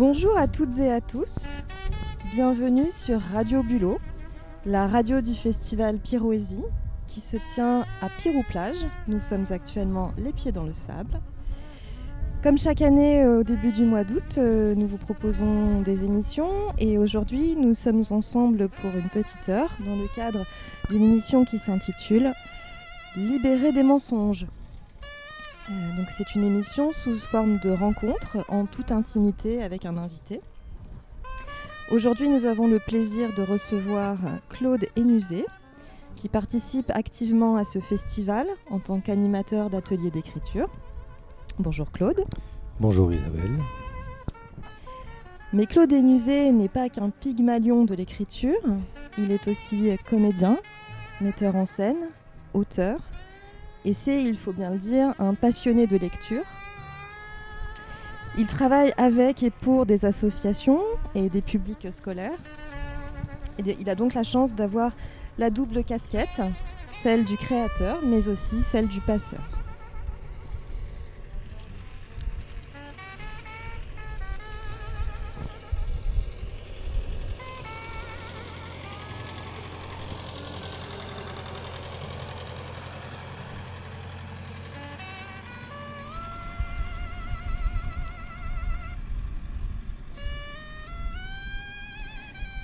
Bonjour à toutes et à tous. Bienvenue sur Radio Bulot, la radio du festival Pyroésie qui se tient à Pirou-Plage. Nous sommes actuellement les pieds dans le sable. Comme chaque année au début du mois d'août, euh, nous vous proposons des émissions et aujourd'hui nous sommes ensemble pour une petite heure dans le cadre d'une émission qui s'intitule Libérer des mensonges. Euh, donc c'est une émission sous forme de rencontre en toute intimité avec un invité. Aujourd'hui, nous avons le plaisir de recevoir Claude Hénuzé, qui participe activement à ce festival en tant qu'animateur d'ateliers d'écriture. Bonjour Claude. Bonjour Isabelle. Mais Claude Hénuzé n'est pas qu'un pygmalion de l'écriture, il est aussi comédien, metteur en scène, auteur, et c'est, il faut bien le dire, un passionné de lecture. Il travaille avec et pour des associations et des publics scolaires. Il a donc la chance d'avoir la double casquette, celle du créateur, mais aussi celle du passeur.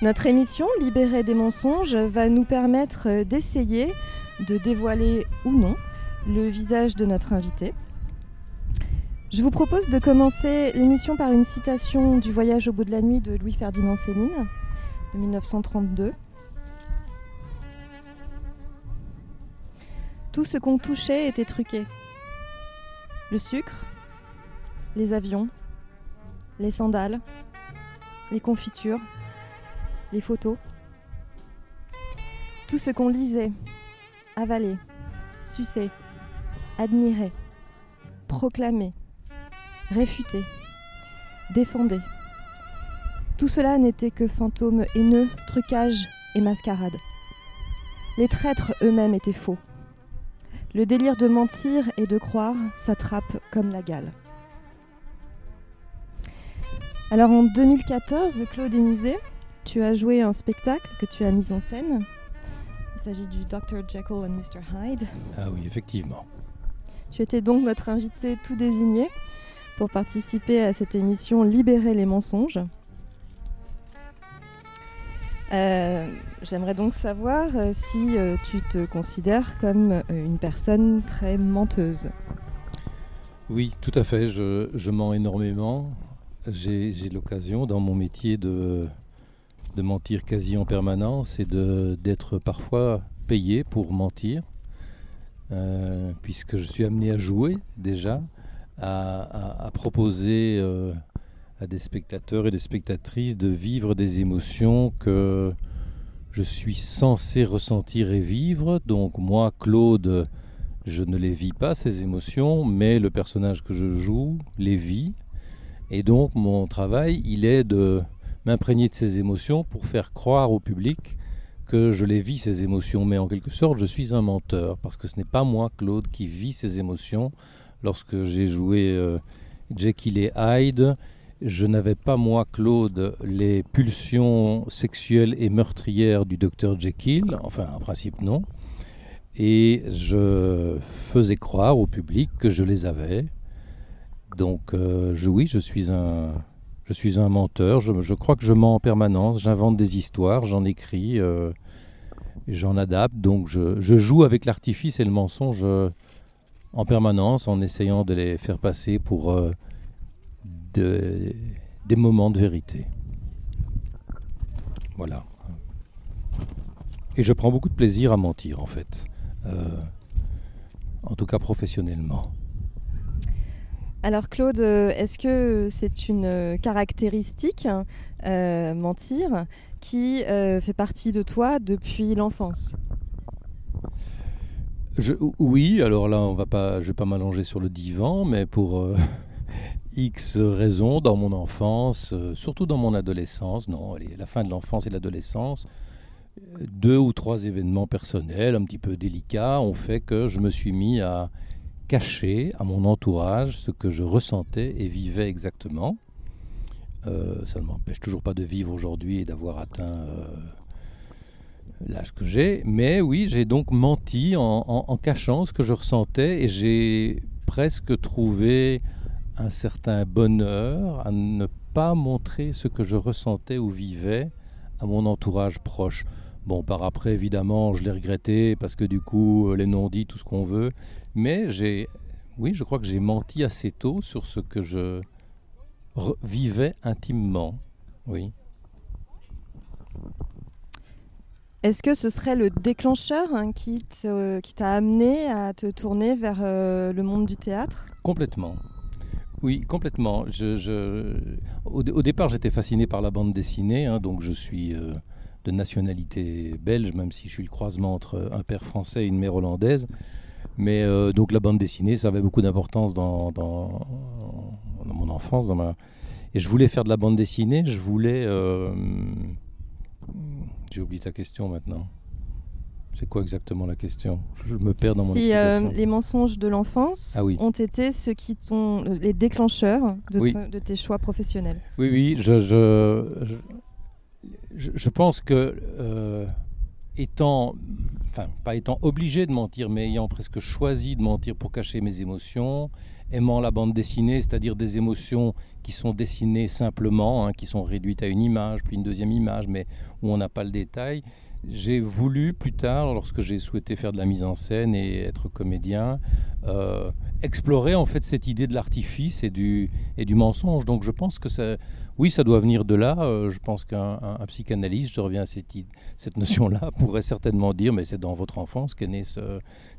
Notre émission Libérer des mensonges va nous permettre euh, d'essayer de dévoiler ou non le visage de notre invité. Je vous propose de commencer l'émission par une citation du Voyage au bout de la nuit de Louis-Ferdinand Céline de 1932. Tout ce qu'on touchait était truqué. Le sucre, les avions, les sandales, les confitures, les photos. Tout ce qu'on lisait, avalait, suçait, admirait, proclamait, réfutait, défendait. Tout cela n'était que fantômes haineux, trucage et mascarade. Les traîtres eux-mêmes étaient faux. Le délire de mentir et de croire s'attrape comme la gale. Alors en 2014, Claude Musée tu as joué un spectacle que tu as mis en scène. Il s'agit du Dr. Jekyll and Mr. Hyde. Ah oui, effectivement. Tu étais donc notre invité tout désigné pour participer à cette émission Libérer les mensonges. Euh, j'aimerais donc savoir euh, si euh, tu te considères comme une personne très menteuse. Oui, tout à fait. Je, je mens énormément. J'ai l'occasion dans mon métier de, de mentir quasi en permanence et d'être parfois payé pour mentir, euh, puisque je suis amené à jouer déjà, à, proposer euh, à des spectateurs et des spectatrices de vivre des émotions que je suis censé ressentir et vivre. Donc moi, Claude, je ne les vis pas, ces émotions, mais le personnage que je joue les vit. Et donc mon travail, il est de m'imprégner de ces émotions pour faire croire au public que je les vis ces émotions. Mais en quelque sorte, je suis un menteur parce que ce n'est pas moi, Claude, qui vis ces émotions. Lorsque j'ai joué euh, Jekyll et Hyde, je n'avais pas moi, Claude, les pulsions sexuelles et meurtrières du docteur Jekyll. Enfin, en principe, non. Et je faisais croire au public que je les avais. Donc, euh, je, oui, je suis un, je suis un menteur, je, crois que je mens en permanence, j'invente des histoires, j'en écris, euh, j'en adapte, donc je, joue avec l'artifice et le mensonge euh, en permanence en essayant de les faire passer pour euh, des moments de vérité. Voilà. Et je prends beaucoup de plaisir à mentir en fait, en tout cas professionnellement. Alors Claude, euh, est-ce que c'est une euh, caractéristique, euh, mentir, qui fait partie de toi depuis l'enfance? Oui, alors là, on va pas, je ne vais pas m'allonger sur le divan, mais pour X raisons, dans mon enfance, surtout dans mon adolescence, non, la fin de l'enfance et l'adolescence, deux ou trois événements personnels un petit peu délicats ont fait que je me suis mis à cacher à mon entourage ce que je ressentais et vivais exactement. ça ne m'empêche toujours pas de vivre aujourd'hui et d'avoir atteint l'âge que j'ai. Mais oui, j'ai donc menti en, cachant ce que je ressentais et j'ai presque trouvé un certain bonheur à ne pas montrer ce que je ressentais ou vivais à mon entourage proche. Bon, par après, évidemment, je l'ai regretté parce que du coup, les non-dits, tout ce qu'on veut. Mais j'ai, oui, je crois que j'ai menti assez tôt sur ce que je vivais intimement. Oui. Est-ce que ce serait le déclencheur hein, qui, t'a amené à te tourner vers euh, le monde du théâtre? Complètement. Oui, complètement. Au, départ, j'étais fasciné par la bande dessinée, hein, donc je suis euh, de nationalité belge, même si je suis le croisement entre un père français et une mère hollandaise. Mais euh, donc la bande dessinée, ça avait beaucoup d'importance dans, mon enfance. Et je voulais faire de la bande dessinée, je voulais j'ai oublié ta question maintenant. C'est quoi exactement la question? Je me perds dans mon Si euh, les mensonges de l'enfance ah ont été ceux qui sont les déclencheurs de, tes choix professionnels. Oui, oui, je, je, je, pense que euh, étant, enfin pas étant obligé de mentir, mais ayant presque choisi de mentir pour cacher mes émotions, aimant la bande dessinée, c'est-à-dire des émotions qui sont dessinées simplement, hein, qui sont réduites à une image, puis une deuxième image, mais où on n'a pas le détail. J'ai voulu plus tard, lorsque j'ai souhaité faire de la mise en scène et être comédien, euh, explorer en fait cette idée de l'artifice et du, et du mensonge. Donc je pense que ça, oui, ça doit venir de là. Euh, je pense qu'un psychanalyste, je reviens à cette, cette notion-là, pourrait certainement dire, mais c'est dans votre enfance qu'est née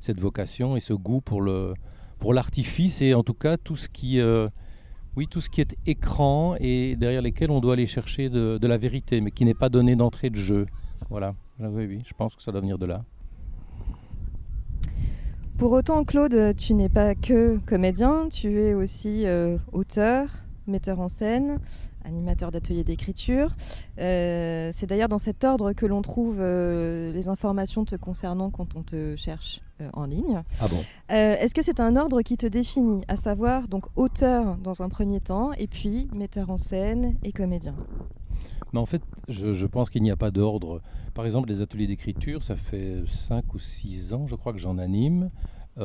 cette vocation et ce goût pour le, pour l'artifice et en tout cas tout ce qui, euh, oui, tout ce qui est écran et derrière lesquels on doit aller chercher de, la vérité, mais qui n'est pas donné d'entrée de jeu. Voilà, oui, oui, je pense que ça doit venir de là. Pour autant, Claude, tu n'es pas que comédien, tu es aussi euh, auteur, metteur en scène, animateur d'ateliers d'écriture. Euh, c'est d'ailleurs dans cet ordre que l'on trouve euh, les informations te concernant quand on te cherche euh, en ligne. Ah bon? Est-ce que c'est un ordre qui te définit, à savoir donc auteur dans un premier temps, et puis metteur en scène et comédien? Mais en fait, je, pense qu'il n'y a pas d'ordre. Par exemple, les ateliers d'écriture, ça fait 5 ou 6 ans, je crois, que j'en anime. je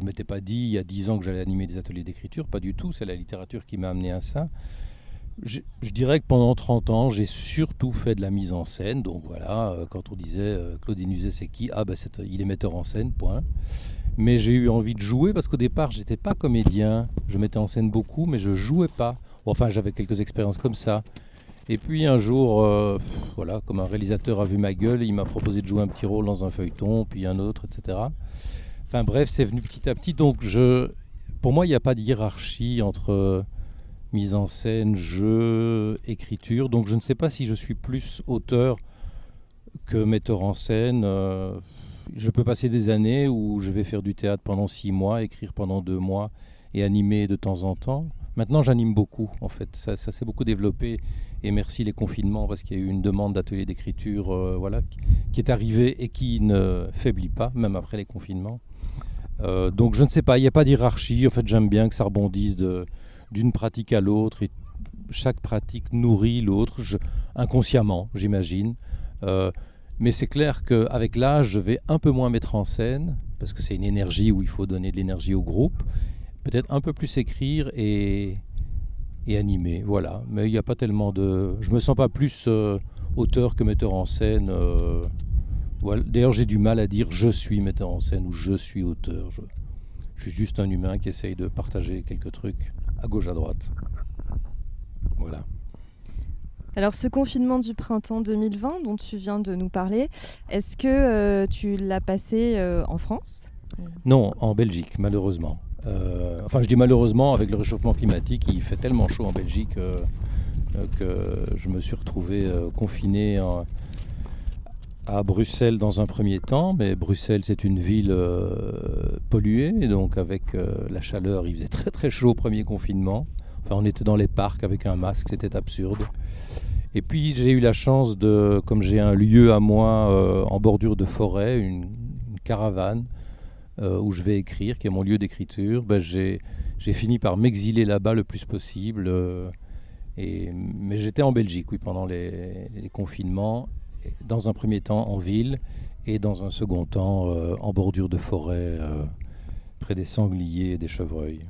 ne m'étais pas dit il y a 10 ans que j'allais animer des ateliers d'écriture, pas du tout, c'est la littérature qui m'a amené à ça je, dirais que pendant 30 ans, j'ai surtout fait de la mise en scène. Donc voilà, euh, quand on disait euh, Claudine Uset, c'est qui? Ah ben il est metteur en scène, point. Mais j'ai eu envie de jouer parce qu'au départ, j'étais pas comédien. Je mettais en scène beaucoup, mais je jouais pas. Enfin, j'avais quelques expériences comme ça. Et puis un jour, euh, voilà, comme un réalisateur a vu ma gueule, il m'a proposé de jouer un petit rôle dans un feuilleton, puis un autre, etc. Enfin bref, c'est venu petit à petit. Donc je, pour moi, il n'y a pas de hiérarchie entre mise en scène, jeu, écriture. Donc je ne sais pas si je suis plus auteur que metteur en scène. Euh, je peux passer des années où je vais faire du théâtre pendant six mois, écrire pendant deux mois et animer de temps en temps. Maintenant, j'anime beaucoup, en fait. Ça, s'est beaucoup développé. Et merci les confinements, parce qu'il y a eu une demande d'atelier d'écriture euh, voilà, qui est arrivée et qui ne faiblit pas, même après les confinements. Euh, donc, je ne sais pas, il n'y a pas d'hierarchie. En fait, j'aime bien que ça rebondisse d'une pratique à l'autre et chaque pratique nourrit l'autre, inconsciemment, j'imagine. Euh, mais c'est clair qu'avec l'âge, je vais un peu moins mettre en scène, parce que c'est une énergie où il faut donner de l'énergie au groupe. Peut-être un peu plus écrire et, et animer, voilà. Mais il n'y a pas tellement de... Je me sens pas plus euh, auteur que metteur en scène. Euh, voilà. D'ailleurs, j'ai du mal à dire je suis metteur en scène ou je suis auteur. Je, je suis juste un humain qui essaye de partager quelques trucs à gauche, à droite. Voilà. Alors ce confinement du printemps 2020 dont tu viens de nous parler, est-ce que euh, tu l'as passé en France? Non, en Belgique, malheureusement. Euh, enfin, je dis malheureusement, avec le réchauffement climatique, il fait tellement chaud en Belgique que je me suis retrouvé confiné à Bruxelles dans un premier temps, mais Bruxelles c'est une ville euh, polluée, donc avec euh, la chaleur, il faisait très très chaud au premier confinement. Enfin, on était dans les parcs avec un masque, c'était absurde. Et puis j'ai eu la chance de, comme j'ai un lieu à moi euh, en bordure de forêt, une, caravane où je vais écrire, qui est mon lieu d'écriture, ben, j'ai fini par m'exiler là-bas le plus possible Et, mais j'étais en Belgique, oui, pendant les, confinements, dans un premier temps en ville et dans un second temps euh, en bordure de forêt, euh, près des sangliers et des chevreuils.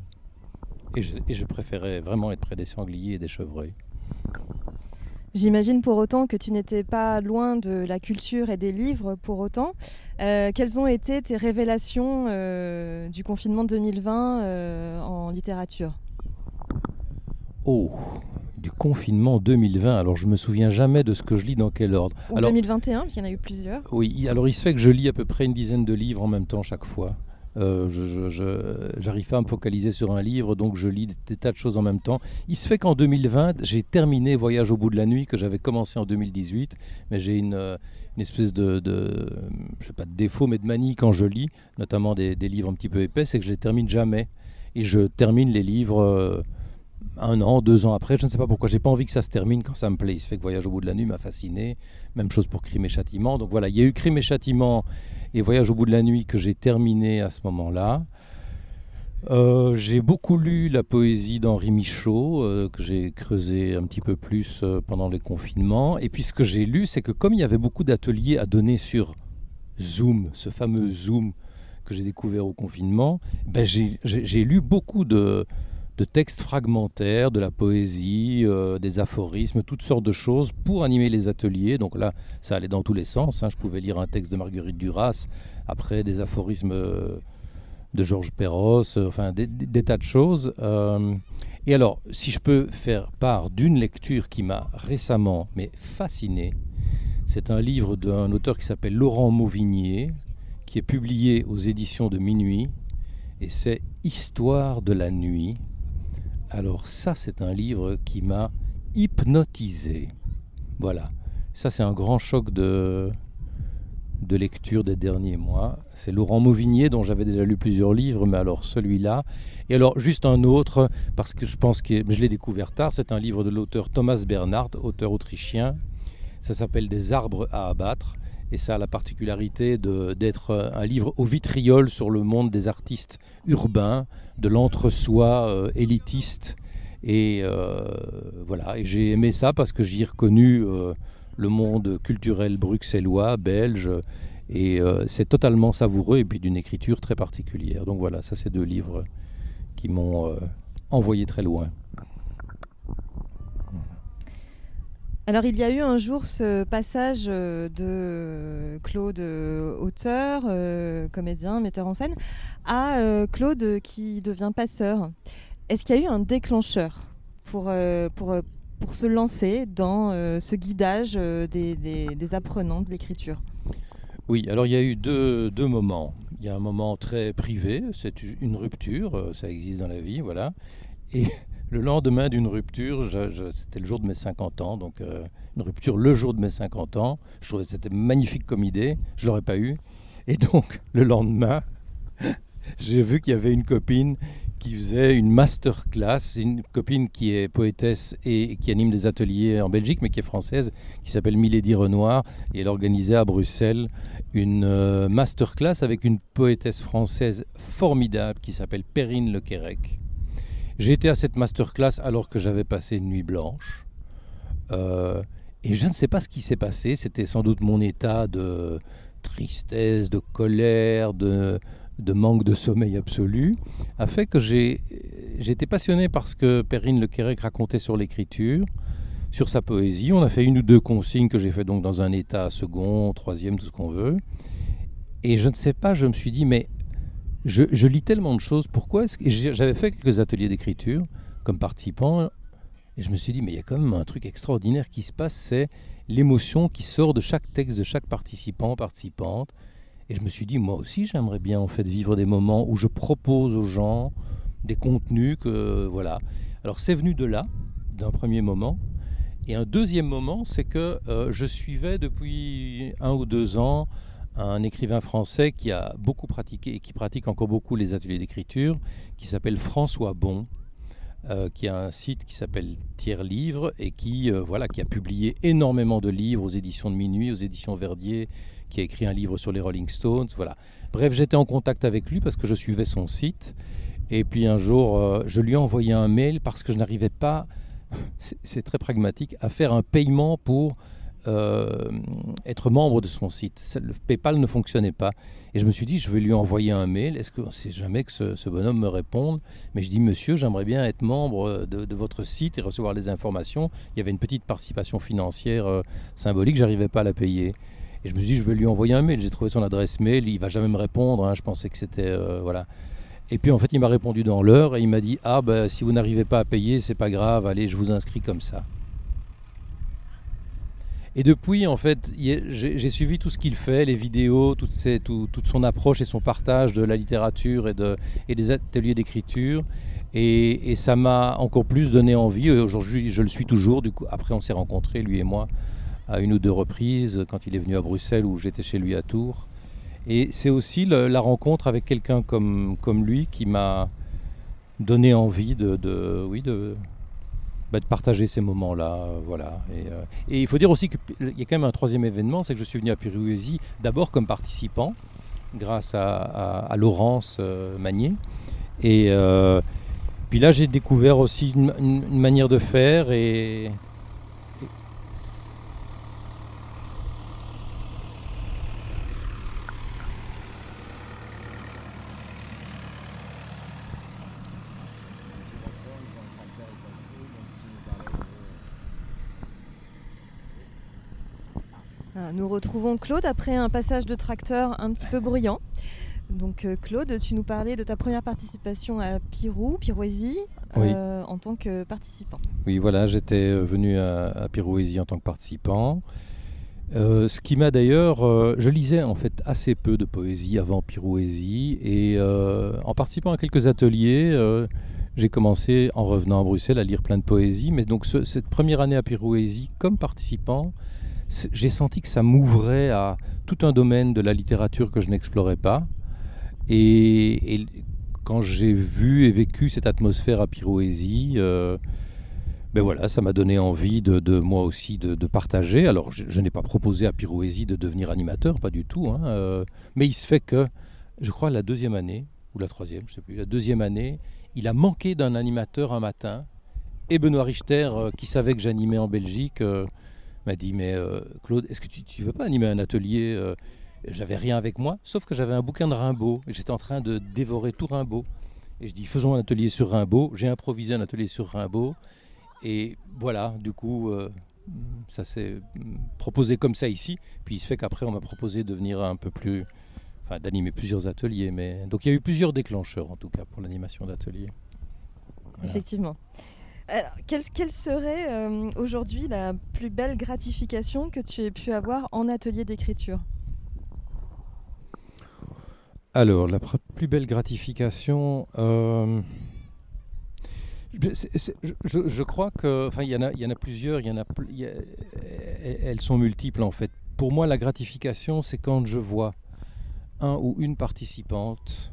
Et je préférais vraiment être près des sangliers et des chevreuils. J'imagine pour autant que tu n'étais pas loin de la culture et des livres pour autant. Euh, quelles ont été tes révélations euh, du confinement 2020 euh, en littérature? Oh, du confinement 2020. Alors je me souviens jamais de ce que je lis dans quel ordre. Ou 2021, parce qu'il y en a eu plusieurs. Oui, alors il se fait que je lis à peu près une dizaine de livres en même temps chaque fois. Euh, je n'arrive pas à me focaliser sur un livre, donc je lis des, tas de choses en même temps. Il se fait qu'en 2020, j'ai terminé Voyage au bout de la nuit que j'avais commencé en 2018, mais j'ai une, euh, espèce de, je sais pas de défaut, mais de manie quand je lis, notamment des, des livres un petit peu épais, c'est que je les termine jamais. Et je termine les livres euh, un an, deux ans après. Je ne sais pas pourquoi. J'ai pas envie que ça se termine quand ça me plaît. Il se fait que Voyage au bout de la nuit m'a fasciné. Même chose pour Crime et Châtiment. Donc voilà, il y a eu Crime et Châtiment et Voyage au bout de la nuit que j'ai terminé à ce moment-là. Euh, j'ai beaucoup lu la poésie d'Henri Michaud, euh, que j'ai creusé un petit peu plus euh, pendant les confinements. Et puis ce que j'ai lu, c'est que comme il y avait beaucoup d'ateliers à donner sur Zoom, ce fameux Zoom que j'ai découvert au confinement, ben j'ai lu beaucoup de, de textes fragmentaires, de la poésie, euh, des aphorismes, toutes sortes de choses pour animer les ateliers. Donc là, ça allait dans tous les sens. Hein. Je pouvais lire un texte de Marguerite Duras, après des aphorismes euh, de Georges Perros, euh, enfin des, tas de choses. et alors, si je peux faire part d'une lecture qui m'a récemment mais fasciné, c'est un livre d'un auteur qui s'appelle Laurent Mauvignier, qui est publié aux éditions de Minuit, et c'est Histoire de la nuit alors ça, c'est un livre qui m'a hypnotisé. Voilà. Ça, c'est un grand choc de, de lecture des derniers mois. C'est Laurent Mauvignier, dont j'avais déjà lu plusieurs livres, mais alors celui-là. Et alors, juste un autre, parce que je pense que je l'ai découvert tard, c'est un livre de l'auteur Thomas Bernhard, auteur autrichien. Ça s'appelle Des arbres à abattre. Et ça a la particularité d'être un livre au vitriol sur le monde des artistes urbains, de l'entre-soi euh, élitiste. Et euh, voilà, j'ai aimé ça parce que j'y ai reconnu euh, le monde culturel bruxellois, belge, et c'est totalement savoureux et puis d'une écriture très particulière. Donc voilà, ça c'est deux livres qui m'ont envoyé très loin. Alors il y a eu un jour ce passage euh, de Claude euh, auteur, euh, comédien, metteur en scène, à Claude qui devient passeur. Est-ce qu'il y a eu un déclencheur pour, pour, pour se lancer dans ce guidage des, des, apprenants de l'écriture? Oui, alors il y a eu deux, deux, moments. Il y a un moment très privé, c'est une rupture, ça existe dans la vie, voilà. Et le lendemain d'une rupture, c'était le jour de mes 50 ans, donc euh, une rupture le jour de mes 50 ans. Je trouvais que c'était magnifique comme idée, je l'aurais pas eu. Et donc, le lendemain, j'ai vu qu'il y avait une copine qui faisait une masterclass, une copine qui est poétesse et qui anime des ateliers en Belgique, mais qui est française, qui s'appelle Milady Renoir, et elle organisait à Bruxelles une euh, masterclass avec une poétesse française formidable qui s'appelle Perrine Lequerec j'ai été à cette masterclass alors que j'avais passé une nuit blanche. Euh, et je ne sais pas ce qui s'est passé. C'était sans doute mon état de tristesse, de colère, de, manque de sommeil absolu, a fait que été passionné par ce que Perrine Le Quérec racontait sur l'écriture, sur sa poésie. On a fait une ou deux consignes que j'ai fait donc dans un état second, troisième, tout ce qu'on veut. Et je ne sais pas, je me suis dit, mais je, lis tellement de choses. Pourquoi j'avais fait quelques ateliers d'écriture comme participant et je me suis dit mais il y a quand même un truc extraordinaire qui se passe, c'est l'émotion qui sort de chaque texte de chaque participant participante. Et je me suis dit moi aussi j'aimerais bien en fait vivre des moments où je propose aux gens des contenus que voilà. Alors c'est venu de là d'un premier moment. Et un deuxième moment, c'est que euh, je suivais depuis un ou deux ans un écrivain français qui a beaucoup pratiqué et qui pratique encore beaucoup les ateliers d'écriture, qui s'appelle François Bon, euh, qui a un site qui s'appelle Tiers Livre et qui, euh, voilà, qui a publié énormément de livres aux éditions de Minuit, aux éditions Verdier, qui a écrit un livre sur les Rolling Stones. Voilà. Bref, j'étais en contact avec lui parce que je suivais son site. Et puis un jour, euh, je lui ai envoyé un mail parce que je n'arrivais pas c'est très pragmatique, à faire un paiement pour être membre de son site. Le PayPal ne fonctionnait pas. Et je me suis dit, je vais lui envoyer un mail. Est-ce qu'on ne sait jamais que ce, bonhomme me réponde? Mais je dis, monsieur, j'aimerais bien être membre de, votre site et recevoir les informations. Il y avait une petite participation financière euh, symbolique, j'arrivais pas à la payer. Et je me suis dit, je vais lui envoyer un mail. J'ai trouvé son adresse mail. Il va jamais me répondre. Hein. Je pensais que c'était euh, voilà. Et puis en fait, il m'a répondu dans l'heure et il m'a dit, ah ben si vous n'arrivez pas à payer, c'est pas grave. Allez, je vous inscris comme ça. Et depuis, en fait, j'ai suivi tout ce qu'il fait, les vidéos, toute, son approche et son partage de la littérature et, de, et des ateliers d'écriture. Et, ça m'a encore plus donné envie. Aujourd'hui, je le suis toujours. Du coup, après, on s'est rencontrés, lui et moi, à une ou deux reprises, quand il est venu à Bruxelles ou j'étais chez lui à Tours. Et c'est aussi la rencontre avec quelqu'un comme, lui qui m'a donné envie de oui, de, bah, de partager ces moments-là. Euh, voilà. Euh, et, il faut dire aussi qu'il y a quand même un troisième événement, c'est que je suis venu à Pirouésie d'abord comme participant, grâce à, Laurence euh, Magnier. Et puis là, j'ai découvert aussi une, une, manière de faire et, Nous retrouvons Claude après un passage de tracteur un petit peu bruyant. Donc euh, Claude, tu nous parlais de ta première participation à Pirou, Pirouésie, euh, en tant que participant. Oui, voilà, j'étais euh, venu à, à Pirouésie en tant que participant. ce qui m'a d'ailleurs, je lisais en fait assez peu de poésie avant Pirouésie et en participant à quelques ateliers, j'ai commencé en revenant à Bruxelles à lire plein de poésie. Mais donc cette première année à Pirouésie comme participant, j'ai senti que ça m'ouvrait à tout un domaine de la littérature que je n'explorais pas. Et, quand j'ai vu et vécu cette atmosphère à Pirouésie, euh, ben voilà, ça m'a donné envie de, moi aussi de, partager. Alors, je, n'ai pas proposé à Pirouésie de devenir animateur, pas du tout. Hein, euh, mais il se fait que, je crois, la deuxième année, ou la troisième, je ne sais plus, la deuxième année, il a manqué d'un animateur un matin. Et Benoît Richter, euh, qui savait que j'animais en Belgique, m'a dit Mais euh, Claude, est-ce que tu ne veux pas animer un atelier euh, J'avais rien avec moi, sauf que j'avais un bouquin de Rimbaud et j'étais en train de dévorer tout Rimbaud. Et je dis Faisons un atelier sur Rimbaud. J'ai improvisé un atelier sur Rimbaud. Et voilà, du coup, euh, ça s'est proposé comme ça ici. Puis il se fait qu'après, on m'a proposé de venir un peu plus. Enfin, d'animer plusieurs ateliers. Mais... Donc il y a eu plusieurs déclencheurs, en tout cas, pour l'animation d'ateliers. Effectivement. Alors, quelle, serait euh, aujourd'hui la plus belle gratification que tu aies pu avoir en atelier d'écriture? Alors, la plus belle gratification, euh, je, crois que, enfin, il y en a, plusieurs, il y en a, elles sont multiples en fait. Pour moi, la gratification, c'est quand je vois un ou une participante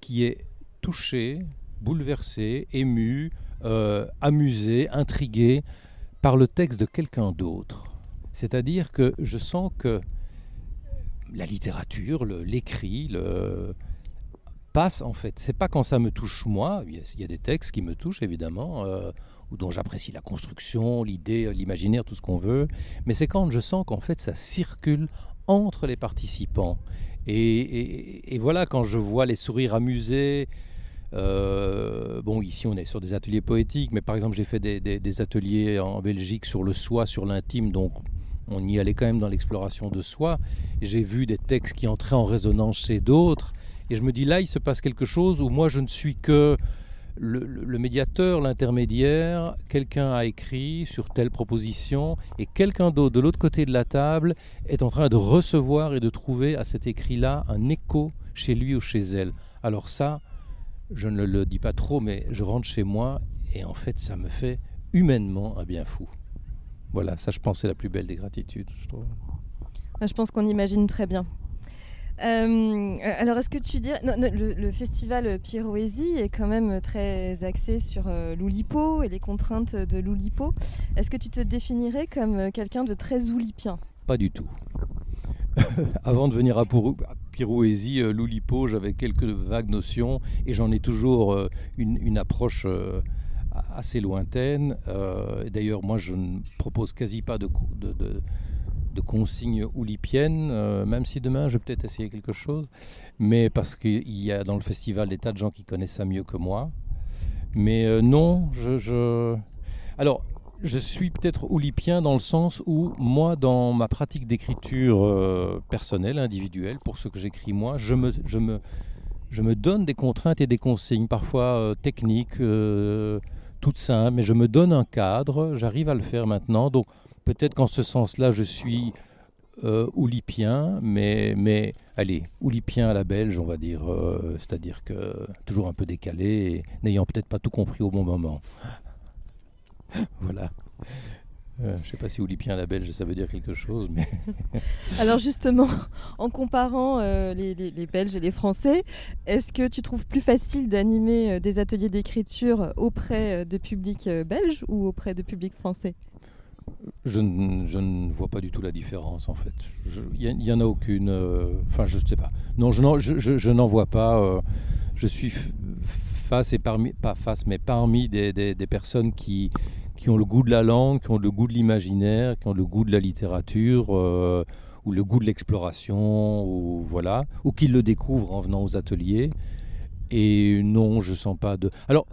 qui est touchée, bouleversée, émue, euh, amusé, intrigué par le texte de quelqu'un d'autre. C'est-à-dire que je sens que la littérature, l'écrit, passe en fait. C'est pas quand ça me touche moi. Il y a, des textes qui me touchent évidemment, euh, ou dont j'apprécie la construction, l'idée, l'imaginaire, tout ce qu'on veut. Mais c'est quand je sens qu'en fait ça circule entre les participants. et, voilà, quand je vois les sourires amusés, euh, bon, ici on est sur des ateliers poétiques, mais par exemple j'ai fait des, ateliers en Belgique sur le soi, sur l'intime, donc on y allait quand même dans l'exploration de soi. J'ai vu des textes qui entraient en résonance chez d'autres, et je me dis là il se passe quelque chose où moi je ne suis que le, médiateur, l'intermédiaire, quelqu'un a écrit sur telle proposition, et quelqu'un d'autre de l'autre côté de la table est en train de recevoir et de trouver à cet écrit-là un écho chez lui ou chez elle. Alors ça, je ne le dis pas trop, mais je rentre chez moi et en fait, ça me fait humainement un bien fou. Voilà, ça, je pense, c'est la plus belle des gratitudes, je trouve. Ah, je pense qu'on imagine très bien. Euh, alors, est-ce que tu dis. le, festival Piroésie est quand même très axé sur euh, l'Oulipo et les contraintes de l'Oulipo. Est-ce que tu te définirais comme quelqu'un de très oulipien? Pas du tout. Avant de venir à, Pirouésie, euh, Loulipo, j'avais quelques vagues notions et j'en ai toujours euh, une, approche euh, assez lointaines. D'ailleurs, moi, je ne propose quasi pas de, de, de, consignes oulipiennes, même si demain, je vais peut-être essayer quelque chose. Mais parce qu'il y a dans le festival des tas de gens qui connaissent ça mieux que moi. Mais non, je... Alors, je suis peut-être oulipien dans le sens où moi, dans ma pratique d'écriture euh, personnelle, individuelle, pour ce que j'écris moi, je me, donne des contraintes et des consignes, parfois euh, techniques, euh, toutes simples, mais je me donne un cadre, j'arrive à le faire maintenant. Donc peut-être qu'en ce sens-là, je suis oulipien, mais, mais allez, oulipien à la belge, on va dire, c'est-à-dire que toujours un peu décalé, n'ayant peut-être pas tout compris au bon moment. voilà. Euh, je ne sais pas si Oulipien la belge, ça veut dire quelque chose, mais... Alors justement, en comparant euh, les, Belges et les Français, est-ce que tu trouves plus facile d'animer euh, des ateliers d'écriture auprès de publics belges ou auprès de publics français? Je, ne vois pas du tout la différence en fait. Il n'y en a aucune. Enfin, je ne sais pas. Non, je n'en vois pas. je suis et parmi, pas face, mais parmi des, des personnes qui, qui ont le goût de la langue, qui ont le goût de l'imaginaire, qui ont le goût de la littérature, euh, ou le goût de l'exploration, ou voilà, ou qui le découvrent en venant aux ateliers. Et non, je sens pas de. Alors,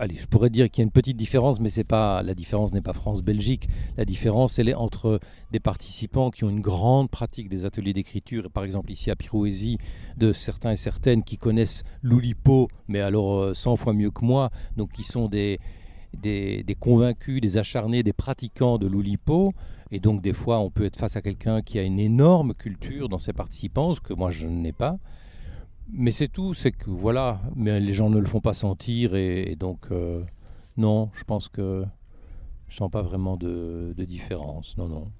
allez, je pourrais dire qu'il y a une petite différence, mais c'est pas la différence n'est pas France-Belgique. La différence, elle est entre des participants qui ont une grande pratique des ateliers d'écriture, par exemple ici à Pirouésie, de certains et certaines qui connaissent l'Oulipo, mais alors 100 euh, fois mieux que moi, donc qui sont des des, convaincus, des acharnés, des pratiquants de l'Oulipo. Et donc, des fois, on peut être face à quelqu'un qui a une énorme culture dans ses participants, ce que moi, je n'ai pas. Mais c'est tout, c'est que voilà, mais les gens ne le font pas sentir. Et, donc, euh, non, je pense que je sens pas vraiment de, différence. Non, non.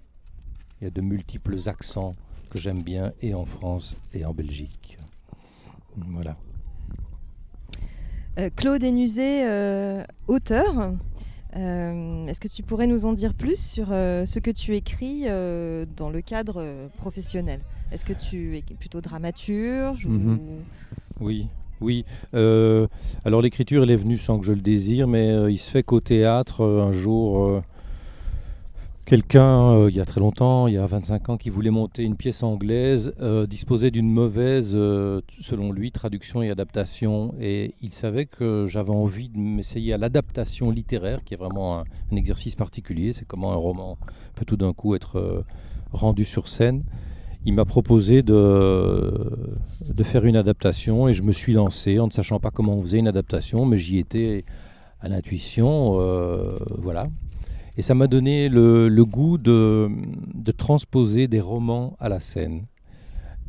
Il y a de multiples accents que j'aime bien, et en France et en Belgique. Voilà. Euh, Claude Enusé, euh, auteur. Euh, est-ce que tu pourrais nous en dire plus sur ce que tu écris dans le cadre professionnel? Est-ce que tu es plutôt dramaturge mhm. Oui, oui. alors l'écriture, elle est venue sans que je le désire, mais il se fait qu'au théâtre, un jour, Quelqu'un, euh, il y a très longtemps, il y a 25 ans, qui voulait monter une pièce anglaise, euh, disposait d'une mauvaise, euh, selon lui, traduction et adaptation. Et il savait que j'avais envie de m'essayer à l'adaptation littéraire, qui est vraiment un, exercice particulier. C'est comment un roman peut tout d'un coup être rendu sur scène. Il m'a proposé de, de faire une adaptation et je me suis lancé en ne sachant pas comment on faisait une adaptation, mais j'y étais à l'intuition. voilà. Et ça m'a donné le, goût de, transposer des romans à la scène.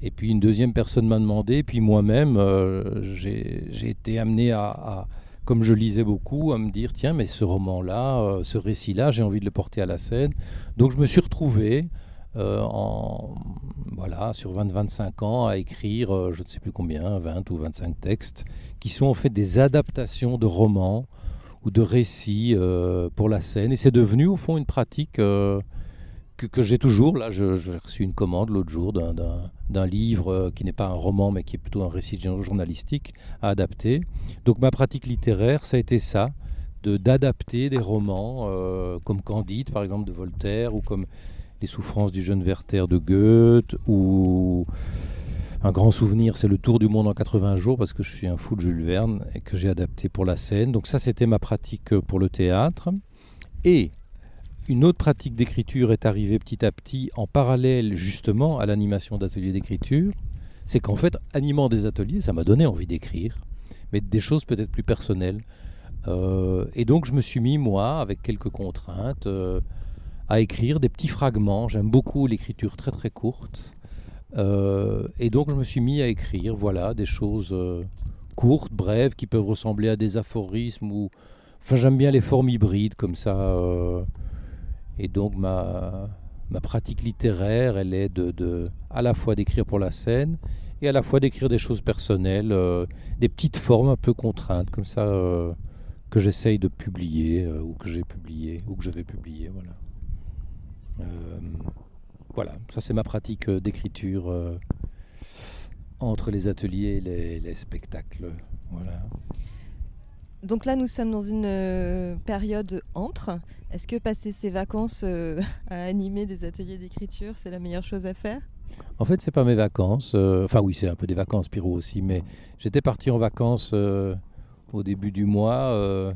Et puis une deuxième personne m'a demandé, puis moi-même, euh, j'ai été amené à, comme je lisais beaucoup, à me dire, tiens, mais ce roman-là, euh, ce récit-là, j'ai envie de le porter à la scène. Donc je me suis retrouvé euh, en, voilà, sur 20-25 ans à écrire, je ne sais plus combien, 20 ou 25 textes, qui sont en fait des adaptations de romans ou de récits euh, pour la scène. Et c'est devenu au fond une pratique euh, que, j'ai toujours. Là, j'ai reçu une commande l'autre jour d'un livre euh, qui n'est pas un roman, mais qui est plutôt un récit journalistique à adapter. Donc ma pratique littéraire, ça a été ça, d'adapter des romans comme Candide, par exemple, de Voltaire, ou comme Les souffrances du jeune Werther de Goethe, ou un grand souvenir, c'est le Tour du monde en 80 jours, parce que je suis un fou de Jules Verne et que j'ai adapté pour la scène. Donc ça, c'était ma pratique pour le théâtre. Et une autre pratique d'écriture est arrivée petit à petit en parallèle justement à l'animation d'ateliers d'écriture. C'est qu'en fait, animant des ateliers, ça m'a donné envie d'écrire, mais des choses peut-être plus personnelles. Euh, et donc je me suis mis, moi, avec quelques contraintes, euh, à écrire des petits fragments. J'aime beaucoup l'écriture très très courte. Euh, et donc je me suis mis à écrire, voilà, des choses euh, courtes, brèves, qui peuvent ressembler à des aphorismes ou, enfin j'aime bien les formes hybrides comme ça. Euh, et donc ma ma pratique littéraire, elle est de, de à la fois d'écrire pour la scène et à la fois d'écrire des choses personnelles, des petites formes un peu contraintes comme ça que j'essaye de publier ou que j'ai publié ou que je vais publier, voilà. Voilà, ça c'est ma pratique euh, d'écriture euh, entre les ateliers et les, spectacles. Voilà. Donc là, nous sommes dans une euh, période entre. Est-ce que passer ses vacances euh, à animer des ateliers d'écriture, c'est la meilleure chose à faire? En fait, c'est pas mes vacances. Enfin, oui, c'est un peu des vacances, Pyro aussi. Mais j'étais parti en vacances au début du mois,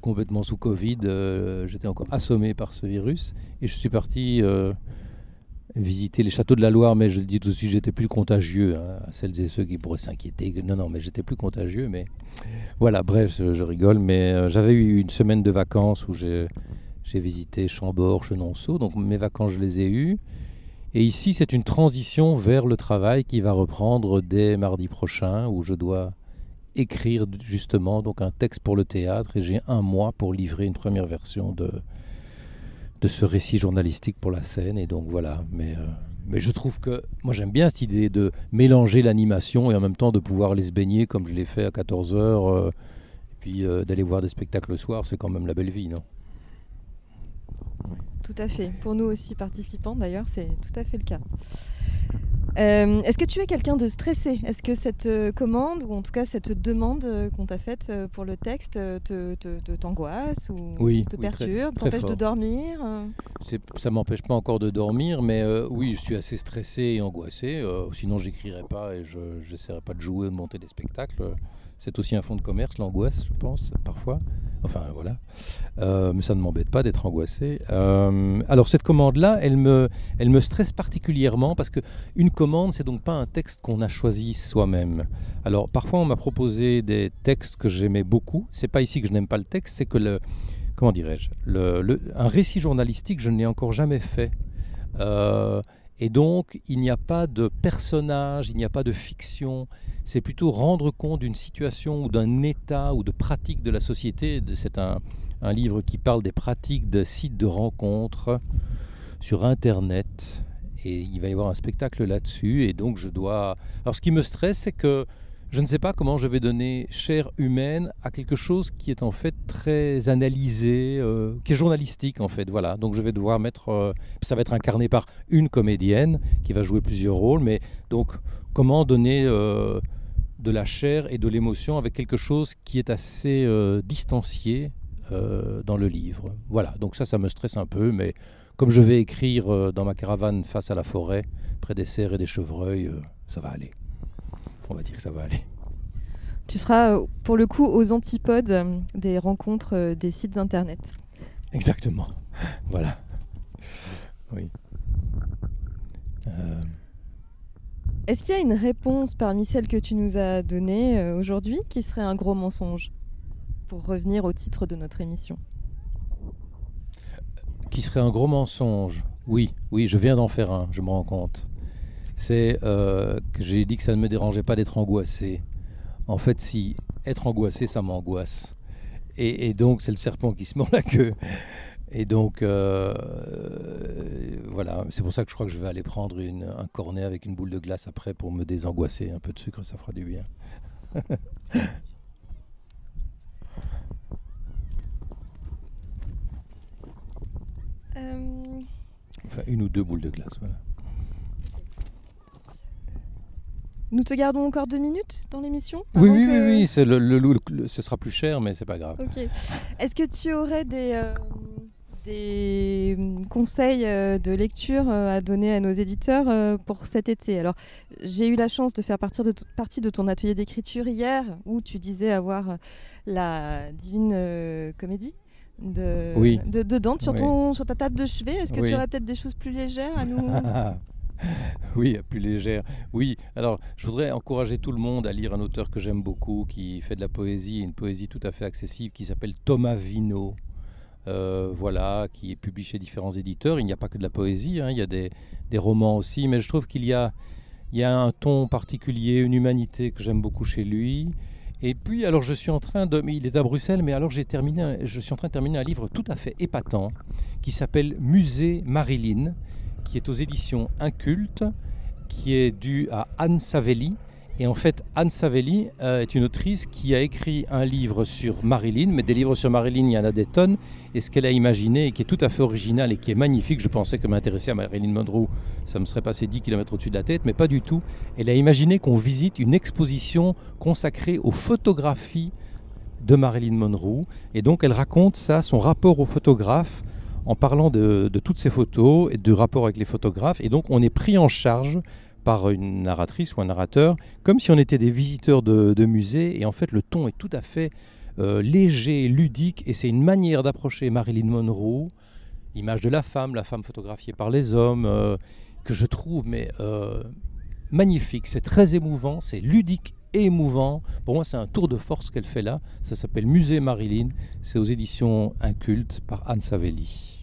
complètement sous Covid. euh, j'étais encore assommé par ce virus. Et je suis parti euh, visiter les châteaux de la Loire. Mais je le dis tout de suite, j'étais plus contagieux. hein, à celles et ceux qui pourraient s'inquiéter. Non, non, mais j'étais plus contagieux. Mais voilà, bref, je, rigole. Mais euh, j'avais eu une semaine de vacances où j'ai j'ai visité Chambord, Chenonceau. Donc mes vacances, je les ai eues. Et ici, c'est une transition vers le travail qui va reprendre dès mardi prochain, où je dois écrire justement donc un texte pour le théâtre, et j'ai un mois pour livrer une première version de, de ce récit journalistique pour la scène. Et donc voilà, mais, euh, mais je trouve que moi j'aime bien cette idée de mélanger l'animation et en même temps de pouvoir aller se baigner comme je l'ai fait à 14h, et puis euh, d'aller voir des spectacles le soir, c'est quand même la belle vie, non? Tout à fait. Pour nous aussi participants, d'ailleurs, c'est tout à fait le cas. Euh, Est-ce que tu es quelqu'un de stressé? Est-ce que cette euh, commande, ou en tout cas cette demande euh, qu'on t'a faite pour le texte, te, t'angoisse ou Oui, te oui, perturbe, t'empêche de dormir ça m'empêche pas encore de dormir, mais euh, oui, je suis assez stressé et angoissé. euh, sinon, j'écrirais pas et je n'essaierais pas de jouer ou de monter des spectacles. C'est aussi un fonds de commerce, l'angoisse, je pense, parfois. Enfin, voilà. Euh, mais ça ne m'embête pas d'être angoissé. Euh, alors, cette commande-là, elle me, elle me stresse particulièrement parce que une commande, c'est donc pas un texte qu'on a choisi soi-même. Alors, parfois, on m'a proposé des textes que j'aimais beaucoup. C'est pas ici que je n'aime pas le texte, c'est que le, comment dirais-je, le- un récit journalistique, je ne l'ai encore jamais fait. Euh, et donc, il n'y a pas de personnage, il n'y a pas de fiction. C'est plutôt rendre compte d'une situation ou d'un état ou de pratique de la société. C'est un, un livre qui parle des pratiques de sites de rencontres sur Internet. Et il va y avoir un spectacle là-dessus. Et donc, je dois. Alors, ce qui me stresse, c'est que je ne sais pas comment je vais donner chair humaine à quelque chose qui est en fait très analysé, euh, qui est journalistique en fait. Voilà. Donc je vais devoir mettre, euh, ça va être incarné par une comédienne qui va jouer plusieurs rôles, mais donc comment donner euh, de la chair et de l'émotion avec quelque chose qui est assez distancié dans le livre? Voilà. Donc ça, ça me stresse un peu, mais comme je vais écrire dans ma caravane face à la forêt, près des cerfs et des chevreuils, ça va aller. On va dire que ça va aller. Tu seras euh, pour le coup aux antipodes euh, des rencontres euh, des sites internet. Exactement. Voilà. Oui. Euh, Est-ce qu'il y a une réponse parmi celles que tu nous as données aujourd'hui qui serait un gros mensonge Pour revenir au titre de notre émission? qui serait un gros mensonge? Oui, oui, je viens d'en faire un, je me rends compte. C'est euh, que j'ai dit que ça ne me dérangeait pas d'être angoissé. En fait, si être angoissé, ça m'angoisse. Et, et donc, c'est le serpent qui se mord la queue. Et donc, euh, voilà, c'est pour ça que je crois que je vais aller prendre une- un cornet avec une boule de glace après pour me désangoisser. Un peu de sucre, ça fera du bien. Euh, Enfin, une ou deux boules de glace, voilà. Nous te gardons encore deux minutes dans l'émission Oui, oui, que- oui, oui, c'est le, le- ce sera plus cher, mais c'est pas grave. Ok. Est-ce que tu aurais des, euh, des conseils euh, de lecture euh, à donner à nos éditeurs pour cet été? Alors, j'ai eu la chance de faire de partie de ton atelier d'écriture hier, où tu disais avoir la Divine Comédie. De, Oui. de- dedans, sur, Oui. ton, sur ta table de chevet, est-ce que Oui. tu aurais peut-être des choses plus légères à nous oui, plus légère. Oui, alors je voudrais encourager tout le monde à lire un auteur que j'aime beaucoup, qui fait de la poésie, une poésie tout à fait accessible, qui s'appelle Thomas Vino. Euh, voilà, qui est publié chez différents éditeurs. Il n'y a pas que de la poésie, hein, il y a des, des romans aussi, mais je trouve qu'il y a, il y a un ton particulier, une humanité que j'aime beaucoup chez lui. Et puis, alors, je suis en train de. Il est à Bruxelles, mais alors j'ai terminé. Je suis en train de terminer un livre tout à fait épatant qui s'appelle Musée Marilyn, qui est aux éditions Inculte, qui est dû à Anne Savelli. Et en fait, Anne Savelli euh, est une autrice qui a écrit un livre sur Marilyn, mais des livres sur Marilyn, il y en a des tonnes. Et ce qu'elle a imaginé, et qui est tout à fait original et qui est magnifique, je pensais que m'intéresser à Marilyn Monroe, ça me serait passé 10 km au-dessus de la tête, mais pas du tout. Elle a imaginé qu'on visite une exposition consacrée aux photographies de Marilyn Monroe. Et donc elle raconte ça, son rapport au photographe, en parlant de, toutes ces photos et du rapport avec les photographes. Et donc on est pris en charge par une narratrice ou un narrateur, comme si on était des visiteurs de, de musée. Et en fait, le ton est tout à fait euh, léger, ludique, et c'est une manière d'approcher Marilyn Monroe, l'image de la femme, la femme photographiée par les hommes, euh, que je trouve mais euh, magnifique. C'est très émouvant, c'est ludique et émouvant. Pour moi, c'est un tour de force qu'elle fait là. Ça s'appelle Musée Marilyn. C'est aux éditions Inculte par Anne Savelli.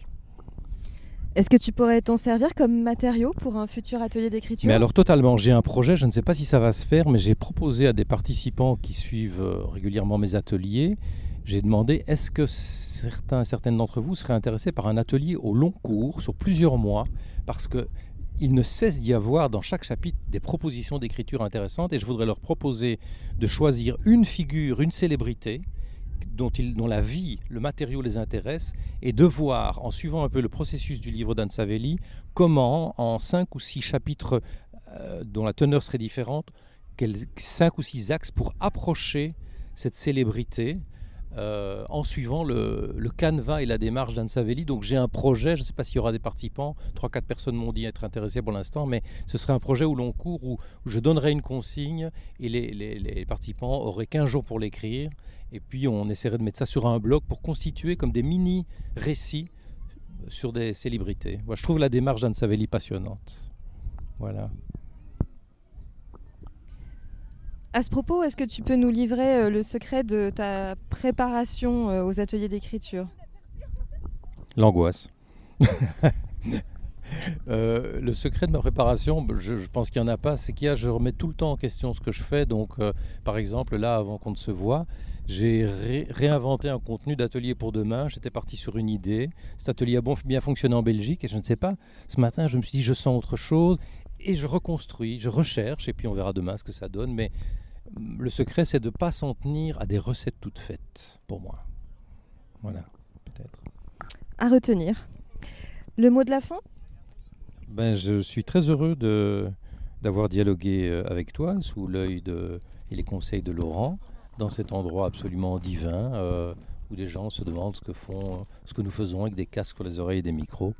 Est-ce que tu pourrais t'en servir comme matériau pour un futur atelier d'écriture? Mais alors totalement, j'ai un projet, je ne sais pas si ça va se faire, mais j'ai proposé à des participants qui suivent euh, régulièrement mes ateliers, j'ai demandé est-ce que certains, certaines d'entre vous seraient intéressés par un atelier au long cours, sur plusieurs mois, parce que il ne cesse d'y avoir dans chaque chapitre des propositions d'écriture intéressantes et je voudrais leur proposer de choisir une figure, une célébrité, dont, la vie, le matériau les intéresse, et de voir, en suivant un peu le processus du livre d'Anne Savelli, comment, en cinq ou six chapitres euh, dont la teneur serait différente, quels cinq ou six axes pour approcher cette célébrité, euh, en suivant le, le, canevas et la démarche d'Anne Savelli. Donc j'ai un projet, je ne sais pas s'il y aura des participants, 3-4 personnes m'ont dit être intéressées pour l'instant, mais ce serait un projet où l'on court, où, je donnerai une consigne et les, participants auraient 15 jours pour l'écrire. Et puis on essaierait de mettre ça sur un blog pour constituer comme des mini-récits sur des célébrités. Je trouve la démarche d'Anne Savelli passionnante. Voilà. À ce propos, est-ce que tu peux nous livrer euh, le secret de ta préparation euh, aux ateliers d'écriture? L'angoisse. Euh, le secret de ma préparation, je, pense qu'il n'y en a pas, c'est qu'il y a, je remets tout le temps en question ce que je fais. Donc, par exemple, là, avant qu'on ne se voit, j'ai réinventé un contenu d'atelier pour demain. J'étais parti sur une idée. Cet atelier a bien fonctionné en Belgique et je ne sais pas. Ce matin, je me suis dit, je sens autre chose et je reconstruis, je recherche et puis on verra demain ce que ça donne. Mais le secret, c'est de ne pas s'en tenir à des recettes toutes faites, pour moi. Voilà, peut-être. À retenir. Le mot de la fin? Ben, Je suis très heureux de, d'avoir dialogué euh, avec toi sous l'œil de, et les conseils de Laurent dans cet endroit absolument divin euh, où des gens se demandent ce que, font, ce que nous faisons avec des casques pour les oreilles et des micros.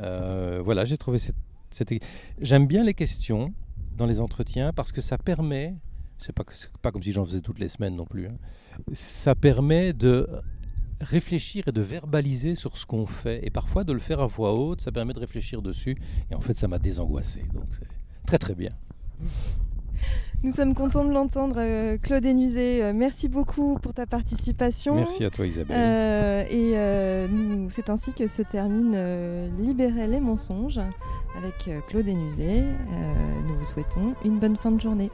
Euh, voilà, j'ai trouvé cette, cette... J'aime bien les questions dans les entretiens parce que ça permet c'est pas, pas comme si j'en faisais toutes les semaines non plus. Hein. Ça permet de réfléchir et de verbaliser sur ce qu'on fait. Et parfois de le faire à voix haute, ça permet de réfléchir dessus. Et en fait, ça m'a désangoissé. Donc c'est très très bien. Nous sommes contents de l'entendre, euh, Claude Enusé. Euh, merci beaucoup pour ta participation. Merci à toi, Isabelle. Euh, et c'est ainsi que se termine Libérer les mensonges avec Claude Enusé. nous vous souhaitons une bonne fin de journée.